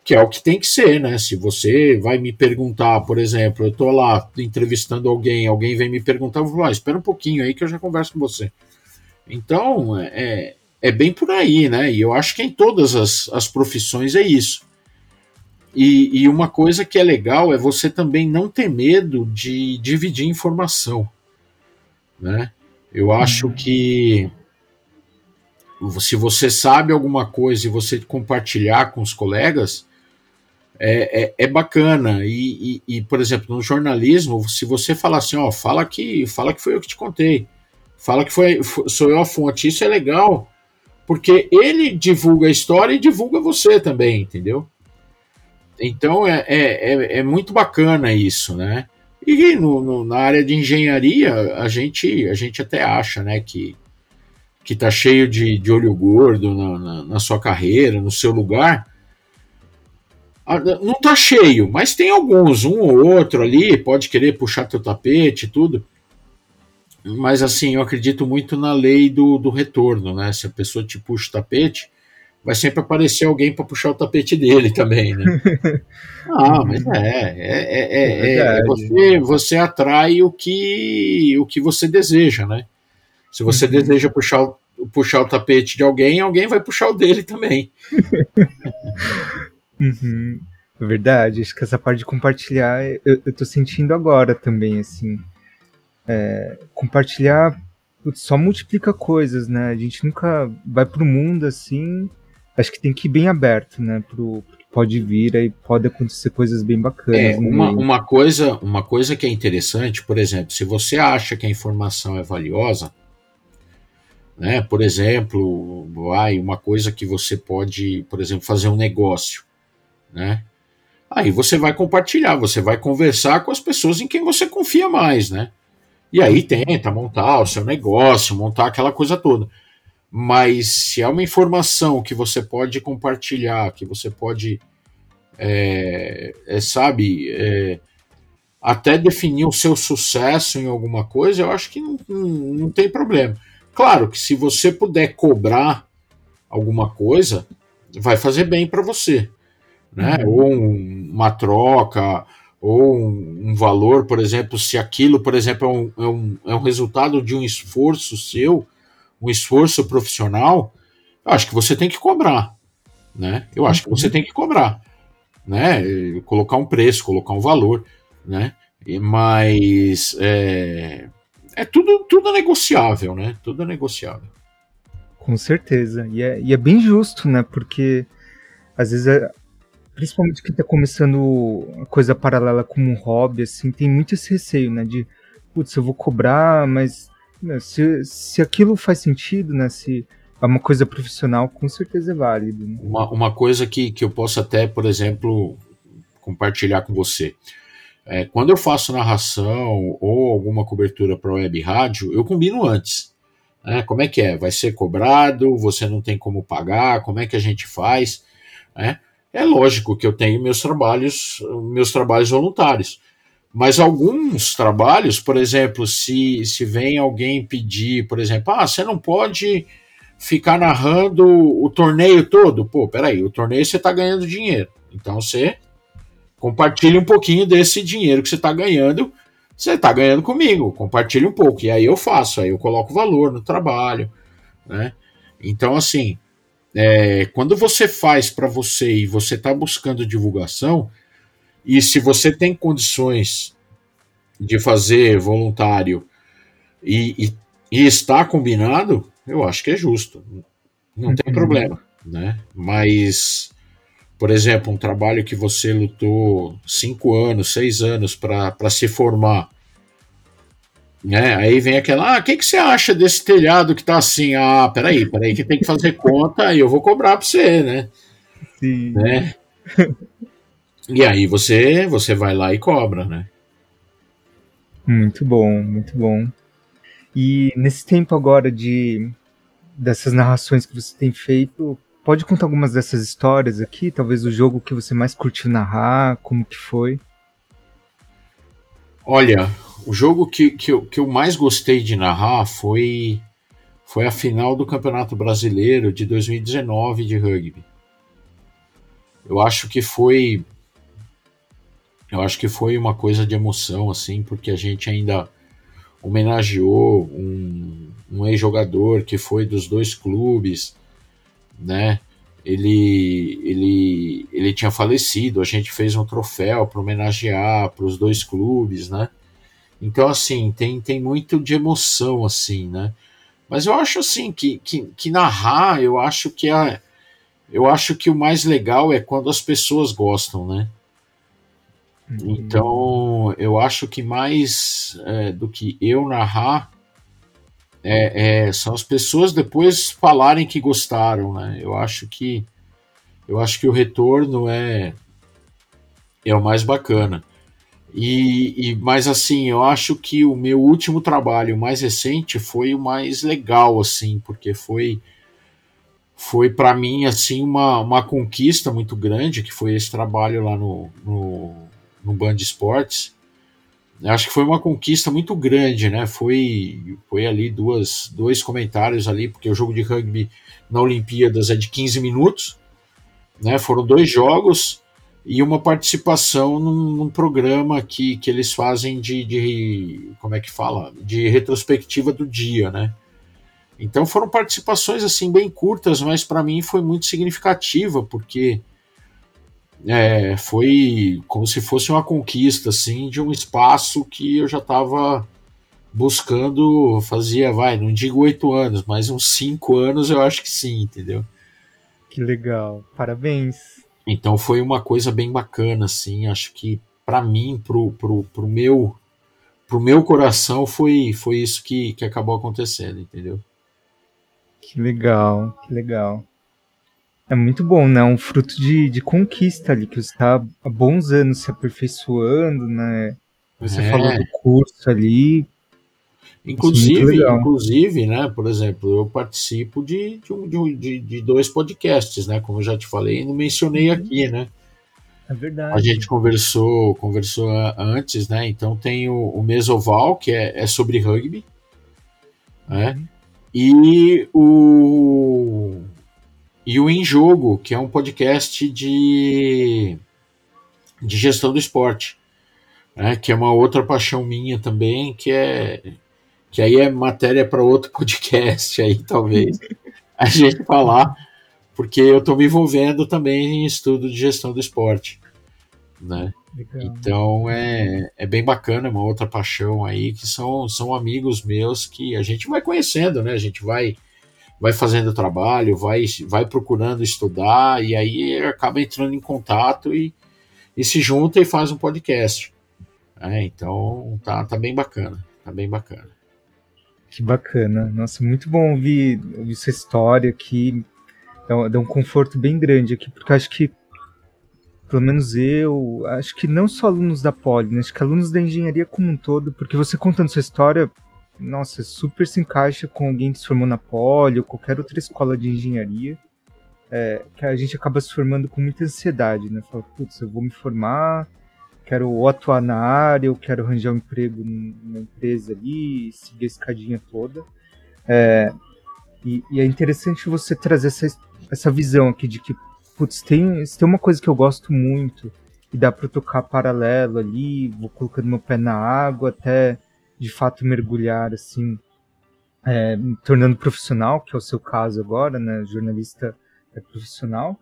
Que é o que tem que ser, né? Se você vai me perguntar, por exemplo, eu estou lá entrevistando alguém, alguém vem me perguntar, eu vou falar, ah, espera um pouquinho aí que eu já converso com você. Então, é, é bem por aí, né? E eu acho que em todas as, as profissões é isso. E, e, uma coisa que é legal é você também não ter medo de dividir informação, né? Eu acho uhum. que se você sabe alguma coisa e você compartilhar com os colegas, é, é, é bacana. E, e, e, por exemplo, no jornalismo, se você falar assim, ó, fala que, fala que foi eu que te contei, fala que foi, sou eu a fonte, isso é legal, porque ele divulga a história e divulga você também, entendeu? Então é, é, é, é muito bacana isso, né? E no, no, na área de engenharia, a gente, a gente até acha né, que, que tá cheio de, de olho gordo na, na, na sua carreira, no seu lugar. Ah, não tá cheio, mas tem alguns, um ou outro ali, pode querer puxar teu tapete e tudo mas assim, eu acredito muito na lei do, do retorno, né? Se a pessoa te puxa o tapete, vai sempre aparecer alguém para puxar o tapete dele também, né? ah, mas é, é, é, é você, você atrai o que, o que você deseja, né? Se você uhum. deseja puxar, puxar o tapete de alguém, alguém vai puxar o dele também. uhum. Verdade, acho que essa parte de compartilhar eu, eu tô sentindo agora também, assim é, compartilhar só multiplica coisas, né? A gente nunca vai pro mundo assim. Acho que tem que ir bem aberto, né? Pro, pode vir e pode acontecer coisas bem bacanas. É, uma, uma, coisa, uma coisa que é interessante, por exemplo, se você acha que a informação é valiosa, né, por exemplo, vai, uma coisa que você pode, por exemplo, fazer um negócio, né? Aí você vai compartilhar, você vai conversar com as pessoas em quem você confia mais, né? E aí tenta montar o seu negócio, montar aquela coisa toda. Mas se é uma informação que você pode compartilhar, que você pode, é, é, sabe, é, até definir o seu sucesso em alguma coisa, eu acho que não, não, não tem problema. Claro que se você puder cobrar alguma coisa, vai fazer bem para você, né? Uhum. Ou um, uma troca, ou um, um, valor, por exemplo, se aquilo, por exemplo, é um, é um, é um resultado de um esforço seu, um esforço profissional, eu acho que você tem que cobrar, né? Eu acho que você uhum. tem que cobrar, né? Colocar um preço, colocar um valor, né? Mas é, é tudo, tudo negociável, né? Tudo negociável. Com certeza. E é, e é bem justo, né? Porque às vezes, é, principalmente quem está começando a coisa paralela como um hobby, assim, tem muito esse receio, né? De, putz, eu vou cobrar, mas né, se, se aquilo faz sentido, né? Se é uma coisa profissional, com certeza é válido. Né? Uma, uma coisa que, que eu posso até, por exemplo, compartilhar com você. É, quando eu faço narração ou alguma cobertura para web rádio, eu combino antes. Né? Como é que é? Vai ser cobrado? Você não tem como pagar? Como é que a gente faz? É, é lógico que eu tenho meus trabalhos, meus trabalhos voluntários. Mas alguns trabalhos, por exemplo, se, se vem alguém pedir, por exemplo, ah, você não pode ficar narrando o torneio todo. Pô, peraí, o torneio você está ganhando dinheiro. Então você compartilha um pouquinho desse dinheiro que você está ganhando. Você está ganhando comigo, compartilha um pouco. E aí eu faço, aí eu coloco valor no trabalho. Né? Então, assim, é, quando você faz para você e você está buscando divulgação, e se você tem condições de fazer voluntário e, e, e está combinado, eu acho que é justo. Não uhum. tem problema, né? Mas, por exemplo, um trabalho que você lutou cinco anos, seis anos para se formar, né? Aí vem aquela, ah, o que, que você acha desse telhado que tá assim? Ah, peraí, peraí, que tem que fazer conta e eu vou cobrar para você, né? Sim. Né? E aí você, você vai lá e cobra, né? Muito bom, muito bom. E nesse tempo agora de dessas narrações que você tem feito, pode contar algumas dessas histórias aqui? Talvez o jogo que você mais curtiu narrar, como que foi? Olha, o jogo que, que, eu, que eu mais gostei de narrar foi, foi a final do Campeonato Brasileiro de 2019 de rugby. Eu acho que foi eu acho que foi uma coisa de emoção, assim, porque a gente ainda homenageou um, um ex-jogador que foi dos dois clubes, né? Ele, ele, ele tinha falecido, a gente fez um troféu para homenagear para os dois clubes, né? Então, assim, tem, tem muito de emoção, assim, né? Mas eu acho, assim, que, que, que narrar, eu acho que a, eu acho que o mais legal é quando as pessoas gostam, né? Então, eu acho que mais é, do que eu narrar, é, é, são as pessoas depois falarem que gostaram, né? Eu acho que eu acho que o retorno é é o mais bacana. E, e mas assim, eu acho que o meu último trabalho mais recente foi o mais legal, assim, porque foi foi para mim assim uma, uma conquista muito grande, que foi esse trabalho lá no, no no Band Esportes. Acho que foi uma conquista muito grande, né? Foi, foi ali duas, dois comentários ali, porque o jogo de rugby na Olimpíadas é de 15 minutos, né? Foram dois jogos e uma participação num, num programa que, que eles fazem de, de, como é que fala, de retrospectiva do dia, né? Então foram participações assim bem curtas, mas para mim foi muito significativa porque é, foi como se fosse uma conquista assim de um espaço que eu já estava buscando fazia, vai, não digo oito anos, mas uns cinco anos eu acho que sim, entendeu? Que legal, parabéns. Então foi uma coisa bem bacana, assim. Acho que para mim, pro, pro, pro meu pro meu coração foi foi isso que, que acabou acontecendo, entendeu? Que legal, que legal. É muito bom, né? Um fruto de, de conquista ali, que você está há bons anos se aperfeiçoando, né? Você é. falou do curso ali. Inclusive, inclusive, né, por exemplo, eu participo de, de, de, de, dois podcasts, né? Como eu já te falei, não mencionei uhum. aqui, né? É verdade. A gente conversou, conversou antes, né? Então tem o, o Mesoval, que é, é sobre rugby, né? Uhum. E o e o Em Jogo, que é um podcast de, de gestão do esporte, né, que é uma outra paixão minha também, que é que aí é matéria para outro podcast aí talvez a gente falar, porque eu estou me envolvendo também em estudo de gestão do esporte, né? Então é, é bem bacana, uma outra paixão aí que são, são amigos meus que a gente vai conhecendo, né? A gente vai vai fazendo trabalho, vai, vai procurando estudar e aí acaba entrando em contato e, e se junta e faz um podcast. É, então tá, tá bem bacana, tá bem bacana. Que bacana, nossa, muito bom ouvir, ouvir sua história aqui, dá, dá um conforto bem grande aqui, porque acho que pelo menos eu, acho que não só alunos da Poli, né, acho que alunos da engenharia como um todo, porque você contando sua história, nossa, super se encaixa com alguém que se formou na Poli ou qualquer outra escola de engenharia, é, que a gente acaba se formando com muita ansiedade, né? Fala, putz, eu vou me formar, quero ou atuar na área, eu quero arranjar um emprego numa empresa ali, seguir a escadinha toda. É, e, e, é interessante você trazer essa, essa visão aqui de que, putz, tem, tem uma coisa que eu gosto muito e dá para tocar paralelo ali, vou colocando meu pé na água até de fato mergulhar assim, é, tornando profissional, que é o seu caso agora, né? Jornalista é profissional.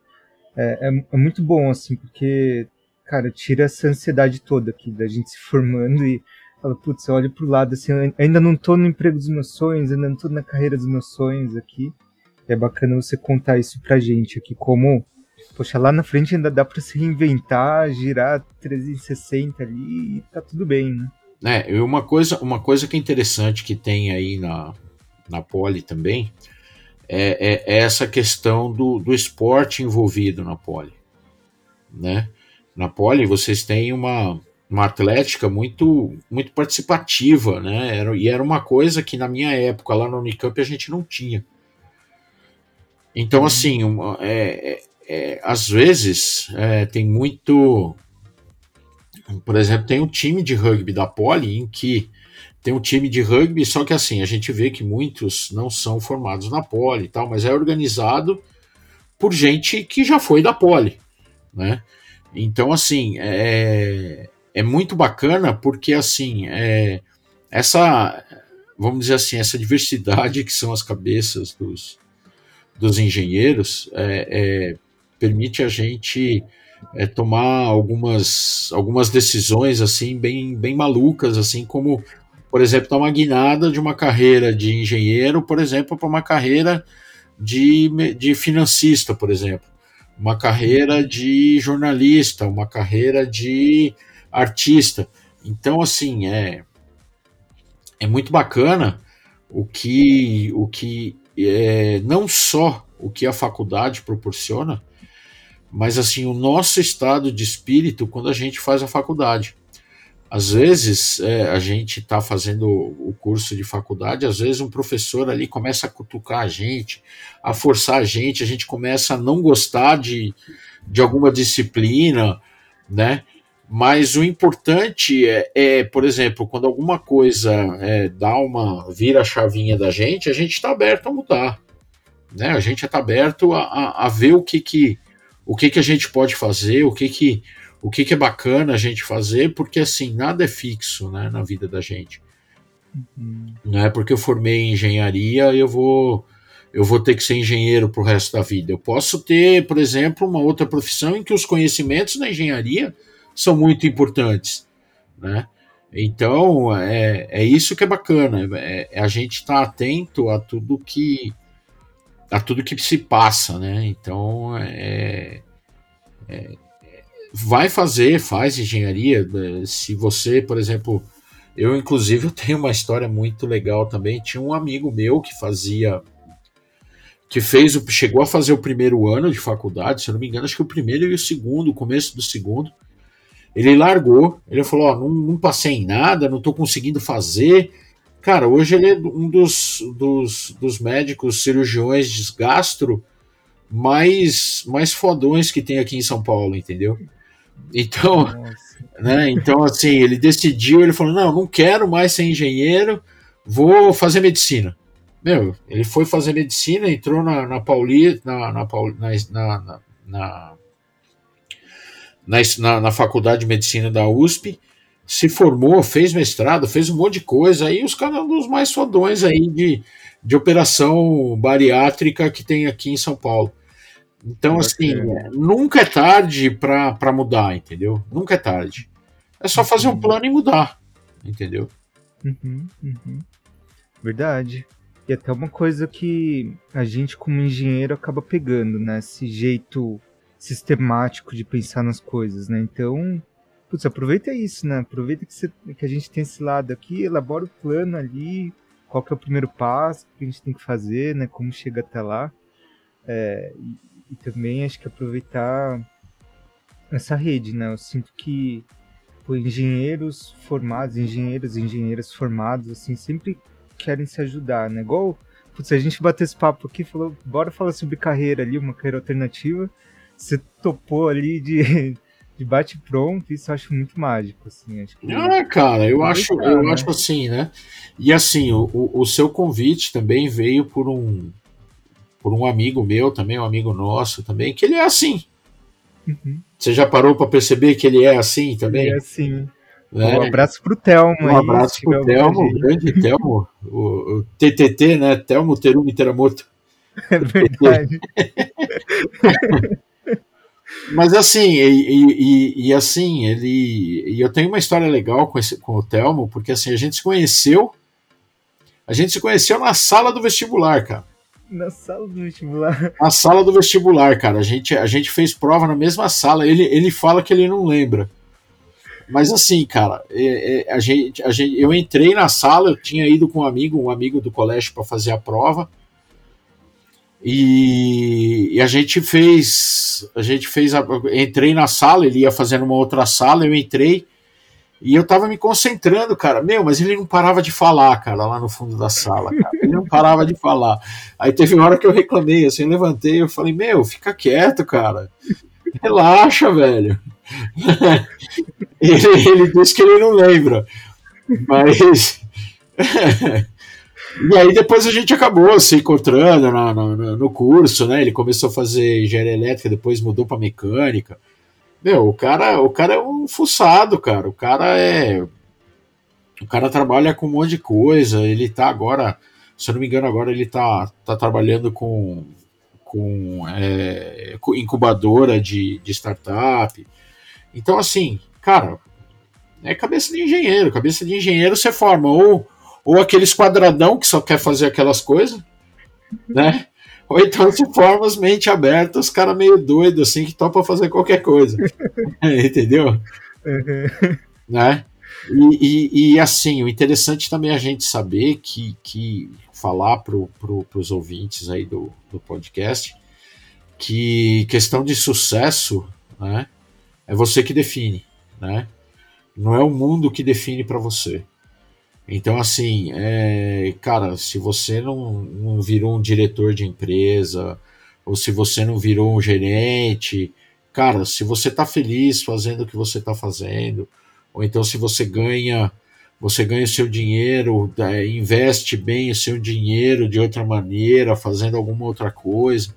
É, é, é, muito bom, assim, porque, cara, tira essa ansiedade toda aqui da gente se formando e fala, putz, eu olho pro lado, assim, ainda não tô no emprego dos meus sonhos, ainda não tô na carreira dos meus sonhos aqui. É bacana você contar isso pra gente aqui, como, poxa, lá na frente ainda dá para se reinventar, girar 360 ali e tá tudo bem, né? É, uma coisa, uma coisa que é interessante que tem aí na, na Poli também é, é, é essa questão do, do esporte envolvido na Poli. Né? Na Poli vocês têm uma, uma atlética muito, muito participativa, né? Era, e era uma coisa que na minha época lá no Unicamp a gente não tinha. Então, uhum. assim, uma, é, é, é, às vezes é, tem muito por exemplo, tem um time de rugby da Poli em que tem um time de rugby, só que assim, a gente vê que muitos não são formados na Poli e tal, mas é organizado por gente que já foi da Poli, né? Então, assim, é, é muito bacana porque, assim, é, essa, vamos dizer assim, essa diversidade que são as cabeças dos, dos engenheiros é, é permite a gente é, tomar algumas, algumas decisões assim bem, bem malucas, assim como, por exemplo, dar uma guinada de uma carreira de engenheiro, por exemplo, para uma carreira de, de financista, por exemplo, uma carreira de jornalista, uma carreira de artista. Então, assim, é, é muito bacana o que, o que é, não só o que a faculdade proporciona, mas assim, o nosso estado de espírito quando a gente faz a faculdade. Às vezes é, a gente está fazendo o curso de faculdade, às vezes um professor ali começa a cutucar a gente, a forçar a gente, a gente começa a não gostar de, de alguma disciplina, né? Mas o importante é, é por exemplo, quando alguma coisa é, dá uma vira a chavinha da gente, a gente está aberto a mudar, né? A gente está aberto a, a, a ver o que que o que, que a gente pode fazer, o que que, o que, que é bacana a gente fazer, porque assim, nada é fixo né, na vida da gente. Uhum. Não é porque eu formei em engenharia, eu vou eu vou ter que ser engenheiro para o resto da vida. Eu posso ter, por exemplo, uma outra profissão em que os conhecimentos na engenharia são muito importantes, né? Então é, é isso que é bacana, é, é a gente estar tá atento a tudo que a tudo que se passa, né? Então é, é, vai fazer, faz engenharia. É, se você, por exemplo, eu inclusive eu tenho uma história muito legal também. Tinha um amigo meu que fazia, que fez chegou a fazer o primeiro ano de faculdade, se eu não me engano, acho que o primeiro e o segundo, o começo do segundo. Ele largou, ele falou: não, não passei em nada, não estou conseguindo fazer. Cara, hoje ele é um dos, dos, dos médicos cirurgiões de gastro mais, mais fodões que tem aqui em São Paulo, entendeu? Então, né, então, assim, ele decidiu, ele falou: não, não quero mais ser engenheiro, vou fazer medicina. Meu, ele foi fazer medicina, entrou na, na Pauli, na, na, na, na, na, na faculdade de medicina da USP, se formou, fez mestrado, fez um monte de coisa, aí os caras são dos mais fodões aí de, de operação bariátrica que tem aqui em São Paulo. Então, assim, nunca é tarde para mudar, entendeu? Nunca é tarde. É só fazer um uhum. plano e mudar, entendeu? Uhum, uhum. Verdade. E até uma coisa que a gente, como engenheiro, acaba pegando, né? Esse jeito sistemático de pensar nas coisas, né? Então, putz, aproveita isso, né? Aproveita que, você, que a gente tem esse lado aqui, elabora o plano ali, qual que é o primeiro passo, que a gente tem que fazer, né? Como chega até lá. É, e, e também acho que aproveitar essa rede, né? Eu sinto que pô, engenheiros formados, engenheiros e engenheiras formados, assim, sempre querem se ajudar, né? Igual, putz, a gente bateu esse papo aqui, falou, bora falar sobre carreira ali, uma carreira alternativa. Você topou ali de, de bate pronto, isso eu acho muito mágico, assim. Acho que ah, cara, eu acho, eu né? acho assim, né? E assim, o, o seu convite também veio por um por um amigo meu também, um amigo nosso também, que ele é assim. Uhum. Você já parou para perceber que ele é assim também? Ele é assim. Né? Um abraço pro Telmo. Um abraço pro Telmo, grande Telmo, o, o, TTT, né? Telmo Terumi Teramoto. É verdade. Mas assim, e, e, e, assim, ele. E eu tenho uma história legal com, esse, com o Telmo, porque assim, a gente se conheceu. A gente se conheceu na sala do vestibular, cara. Na sala do vestibular. Na sala do vestibular, cara. A gente, a gente fez prova na mesma sala. Ele, ele fala que ele não lembra. Mas assim, cara, é, é, a gente, a gente, eu entrei na sala, eu tinha ido com um amigo, um amigo do colégio para fazer a prova. E, e, a gente fez, a gente fez, a, entrei na sala, ele ia fazendo uma outra sala, eu entrei e eu tava me concentrando, cara. Meu, mas ele não parava de falar, cara, lá no fundo da sala, cara. Ele não parava de falar. Aí teve uma hora que eu reclamei, assim, eu levantei, eu falei, meu, fica quieto, cara. Relaxa, velho. ele, ele disse que ele não lembra. Mas. e aí depois a gente acabou se encontrando no, no, no curso, né? Ele começou a fazer engenharia elétrica, depois mudou para mecânica. Meu, o cara, o cara é um fuçado, cara. O cara é. O cara trabalha com um monte de coisa. Ele tá agora, se eu não me engano, agora ele tá, tá trabalhando com, com é, incubadora de, de startup. Então, assim, cara, é cabeça de engenheiro. Cabeça de engenheiro você forma ou, ou aqueles quadradão que só quer fazer aquelas coisas, né? Ou então se forma as mente abertas, os caras meio doido assim, que topa fazer qualquer coisa. Entendeu? Uhum. Né? E, e, e, assim, o interessante também é a gente saber que, que falar para pro, os ouvintes aí do, do podcast que questão de sucesso né, é você que define, né? Não é o mundo que define para você. Então, assim, é, cara, se você não, não virou um diretor de empresa, ou se você não virou um gerente, cara, se você está feliz fazendo o que você está fazendo, ou então se você ganha, você ganha o seu dinheiro, investe bem o seu dinheiro de outra maneira, fazendo alguma outra coisa,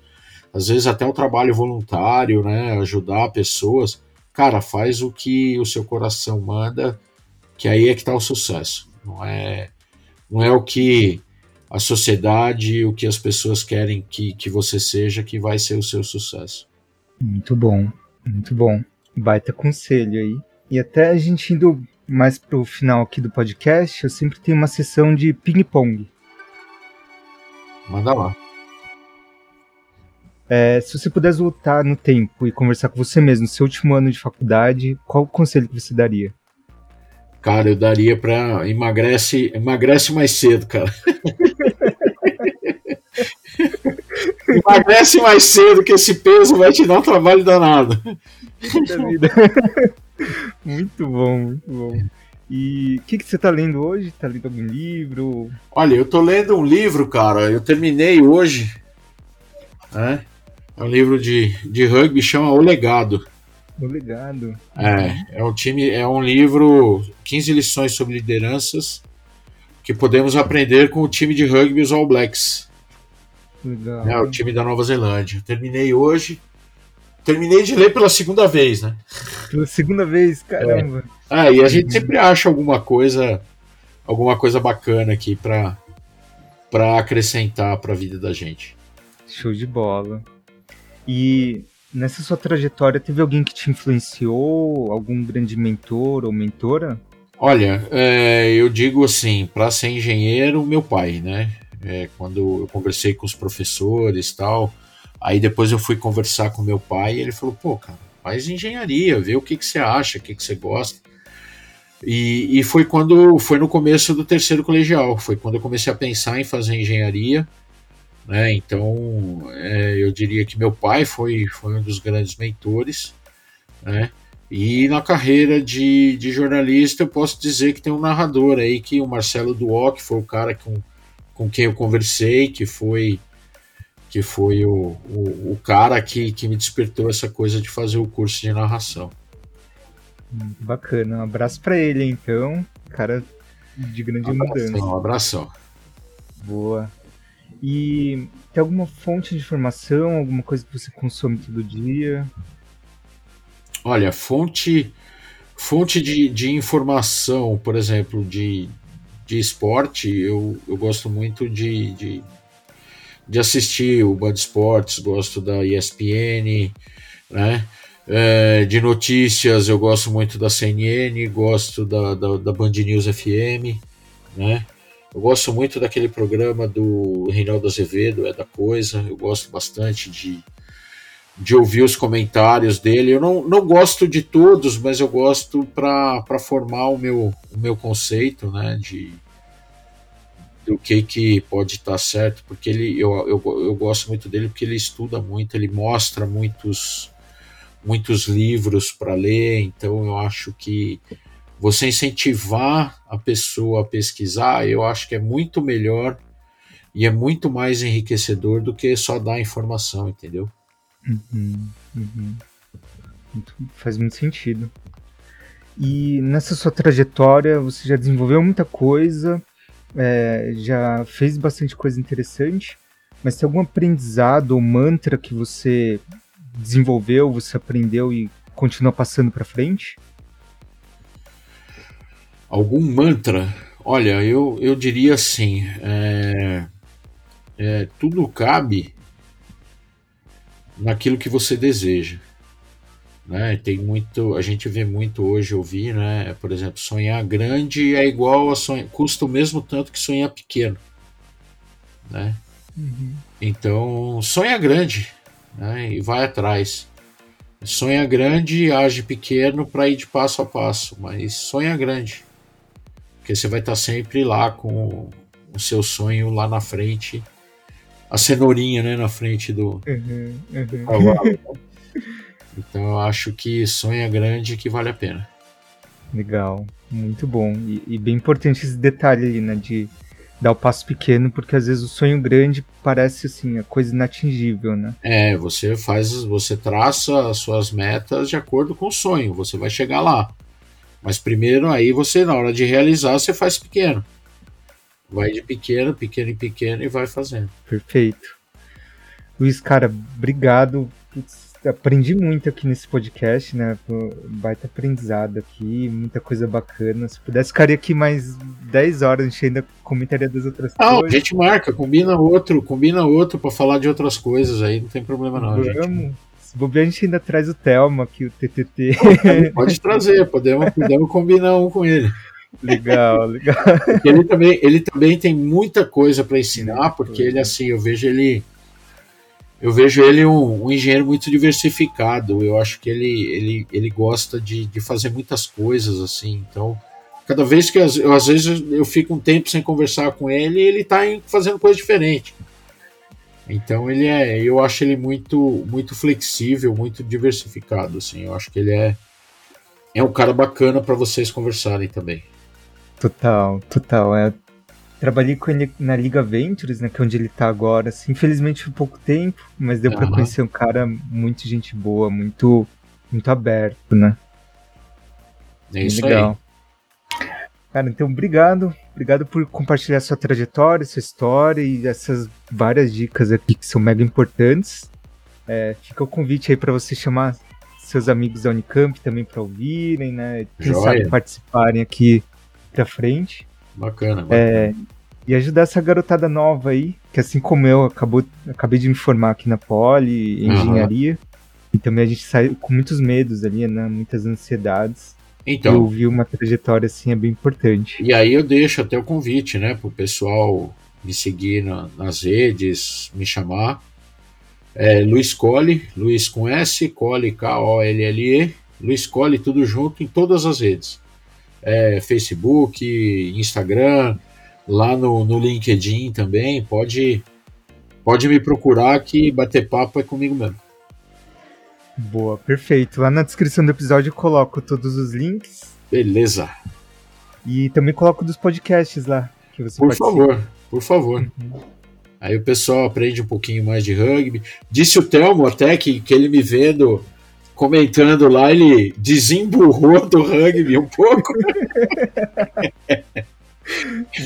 às vezes até o trabalho voluntário, né, ajudar pessoas, cara, faz o que o seu coração manda, que aí é que está o sucesso. Não é, não é o que a sociedade, o que as pessoas querem que, que você seja que vai ser o seu sucesso. Muito bom, muito bom. Baita conselho aí. E até a gente indo mais pro final aqui do podcast, eu sempre tenho uma sessão de ping-pong. Manda lá. É, se você pudesse voltar no tempo e conversar com você mesmo, no seu último ano de faculdade, qual o conselho que você daria? Cara, eu daria para emagrece, emagrece mais cedo, cara. emagrece mais cedo, que esse peso vai te dar um trabalho danado. muito bom, muito bom. E o que, que você está lendo hoje? Está lendo algum livro? Olha, eu estou lendo um livro, cara. Eu terminei hoje. Né? É um livro de, de rugby, chama O Legado. O Legado. É, é um time, é um livro, 15 lições sobre lideranças que podemos aprender com o time de rugby os All Blacks. Legal. É o time da Nova Zelândia. Terminei hoje. Terminei de ler pela segunda vez, né? Pela segunda vez, caramba. É. Ah, e a gente sempre acha alguma coisa, alguma coisa bacana aqui para para acrescentar para a vida da gente. Show de bola. E nessa sua trajetória teve alguém que te influenciou, algum grande mentor ou mentora? Olha, é, eu digo assim, para ser engenheiro, meu pai, né? É, quando eu conversei com os professores tal, aí depois eu fui conversar com meu pai e ele falou, pô, cara, faz engenharia, vê o que, que você acha, o que, que você gosta. E, e foi quando foi no começo do terceiro colegial, foi quando eu comecei a pensar em fazer engenharia. Né? Então, é, eu diria que meu pai foi, foi um dos grandes mentores. Né? E na carreira de, de jornalista, eu posso dizer que tem um narrador aí, que o Marcelo Duoc foi o cara com, com quem eu conversei, que foi que foi o, o, o cara que, que me despertou essa coisa de fazer o curso de narração. Bacana. Um abraço para ele, então. Cara de grande um abração, mudança. Um abração. Boa. E tem alguma fonte de informação, alguma coisa que você consome todo dia? Olha, fonte fonte de, de informação, por exemplo, de, de esporte, eu, eu gosto muito de, de, de assistir o Band Sports, gosto da ESPN, né? É, de notícias, eu gosto muito da CNN, gosto da, da, da, Band News FM, né? Eu gosto muito daquele programa do Reinaldo Azevedo, é da coisa, eu gosto bastante de, de ouvir os comentários dele. Eu não, não gosto de todos, mas eu gosto para formar o meu, o meu conceito, né? De, do que, que pode estar certo, porque ele, eu, eu, eu gosto muito dele porque ele estuda muito, ele mostra muitos muitos livros para ler, então eu acho que você incentivar a pessoa a pesquisar, eu acho que é muito melhor e é muito mais enriquecedor do que só dar informação, entendeu? Uhum, uhum. Faz muito sentido. E nessa sua trajetória, você já desenvolveu muita coisa, é, já fez bastante coisa interessante, mas tem algum aprendizado ou mantra que você desenvolveu, você aprendeu e continua passando para frente? Algum mantra? Olha, eu, eu diria assim: é, é, tudo cabe naquilo que você deseja. Né? Tem muito, a gente vê muito hoje ouvir, né? Por exemplo, sonhar grande é igual a sonhar, custa o mesmo tanto que sonhar pequeno, né? Uhum. Então, sonha grande, né, e vai atrás. Sonha grande e age pequeno para ir de passo a passo, mas sonha grande, porque você vai estar sempre lá com o seu sonho lá na frente, a cenourinha né, na frente do, uhum, uhum. cavalo. Né? Então eu acho que sonha grande que vale a pena. Legal, muito bom. E, e bem importante esse detalhe ali, né? De dar o passo pequeno, porque às vezes o sonho grande parece assim, a coisa inatingível, né? É, você faz, você traça as suas metas de acordo com o sonho, você vai chegar lá. Mas primeiro aí você, na hora de realizar, você faz pequeno. Vai de pequeno, pequeno em pequeno e vai fazendo. Perfeito. Luiz, cara, obrigado. Putz, aprendi muito aqui nesse podcast, né? Baita aprendizado aqui, muita coisa bacana. Se pudesse, ficaria aqui mais 10 horas, a gente ainda comentaria das outras não, coisas. a gente marca, combina outro, combina outro para falar de outras coisas aí, não tem problema não. Vamos. Bobear, a gente ainda traz o Thelma aqui, o TTT. Pode trazer, podemos, podemos combinar um com ele. Legal, legal. ele também, ele também tem muita coisa para ensinar, porque ele, assim, eu vejo ele eu vejo ele um, um, engenheiro muito diversificado. Eu acho que ele, ele, ele gosta de, de fazer muitas coisas assim. Então, cada vez que eu, às vezes eu fico um tempo sem conversar com ele, ele está fazendo coisa diferente. Então ele é, eu acho ele muito muito flexível, muito diversificado assim. Eu acho que ele é é um cara bacana para vocês conversarem também. Total, total. É, trabalhei com ele na Liga Ventures, né, que é onde ele tá agora. Assim, infelizmente foi pouco tempo, mas deu uhum. para conhecer um cara muito gente boa, muito muito aberto, né? É isso legal. Aí. Cara, então obrigado. Obrigado por compartilhar sua trajetória, sua história e essas várias dicas aqui que são mega importantes. É, fica o convite aí para você chamar seus amigos da Unicamp também para ouvirem, né? Quem Joia. sabe participarem aqui para frente. Bacana, bacana. É, e ajudar essa garotada nova aí, que assim como eu acabou, acabei de me formar aqui na Poli, em uhum. engenharia, e também a gente saiu com muitos medos ali, né? Muitas ansiedades. Então, e ouvir uma trajetória assim é bem importante. E aí eu deixo até o convite, né, para o pessoal me seguir na, nas redes, me chamar. É, Luiz Cole, Luiz com S, Cole, K-O-L-L-E, Luiz Cole, tudo junto em todas as redes. É, Facebook, Instagram, lá no, no LinkedIn também, pode, pode me procurar que bater papo é comigo mesmo. Boa, perfeito. Lá na descrição do episódio eu coloco todos os links. Beleza. E também coloco dos podcasts lá. Que você por participa. favor, por favor. Uhum. Aí o pessoal aprende um pouquinho mais de rugby. Disse o Telmo até que, que ele me vendo comentando lá, ele desemburrou do rugby um pouco.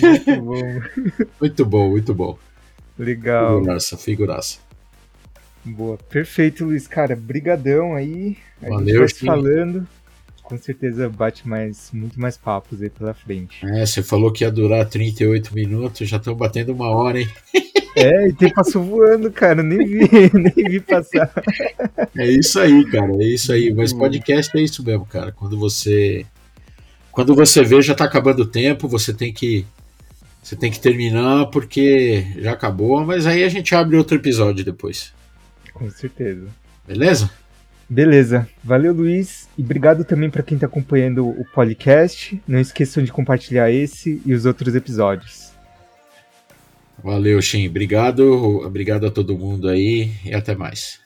muito bom. Muito bom, muito bom. Legal. Figuraça, figuraça. Boa, perfeito, Luiz. Cara, brigadão aí. A Valeu, gente vai falando. Com certeza bate mais, muito mais papos aí pela frente. É, você falou que ia durar 38 minutos, já estão batendo uma hora, hein? É, e tem passou voando, cara, nem vi, nem vi passar. É isso aí, cara, é isso aí. Mas podcast é isso mesmo, cara. Quando você quando você vê já tá acabando o tempo, você tem que você tem que terminar porque já acabou, mas aí a gente abre outro episódio depois. Com certeza. Beleza? Beleza. Valeu, Luiz. E obrigado também para quem está acompanhando o podcast. Não esqueçam de compartilhar esse e os outros episódios. Valeu, Shin. Obrigado. Obrigado a todo mundo aí e até mais.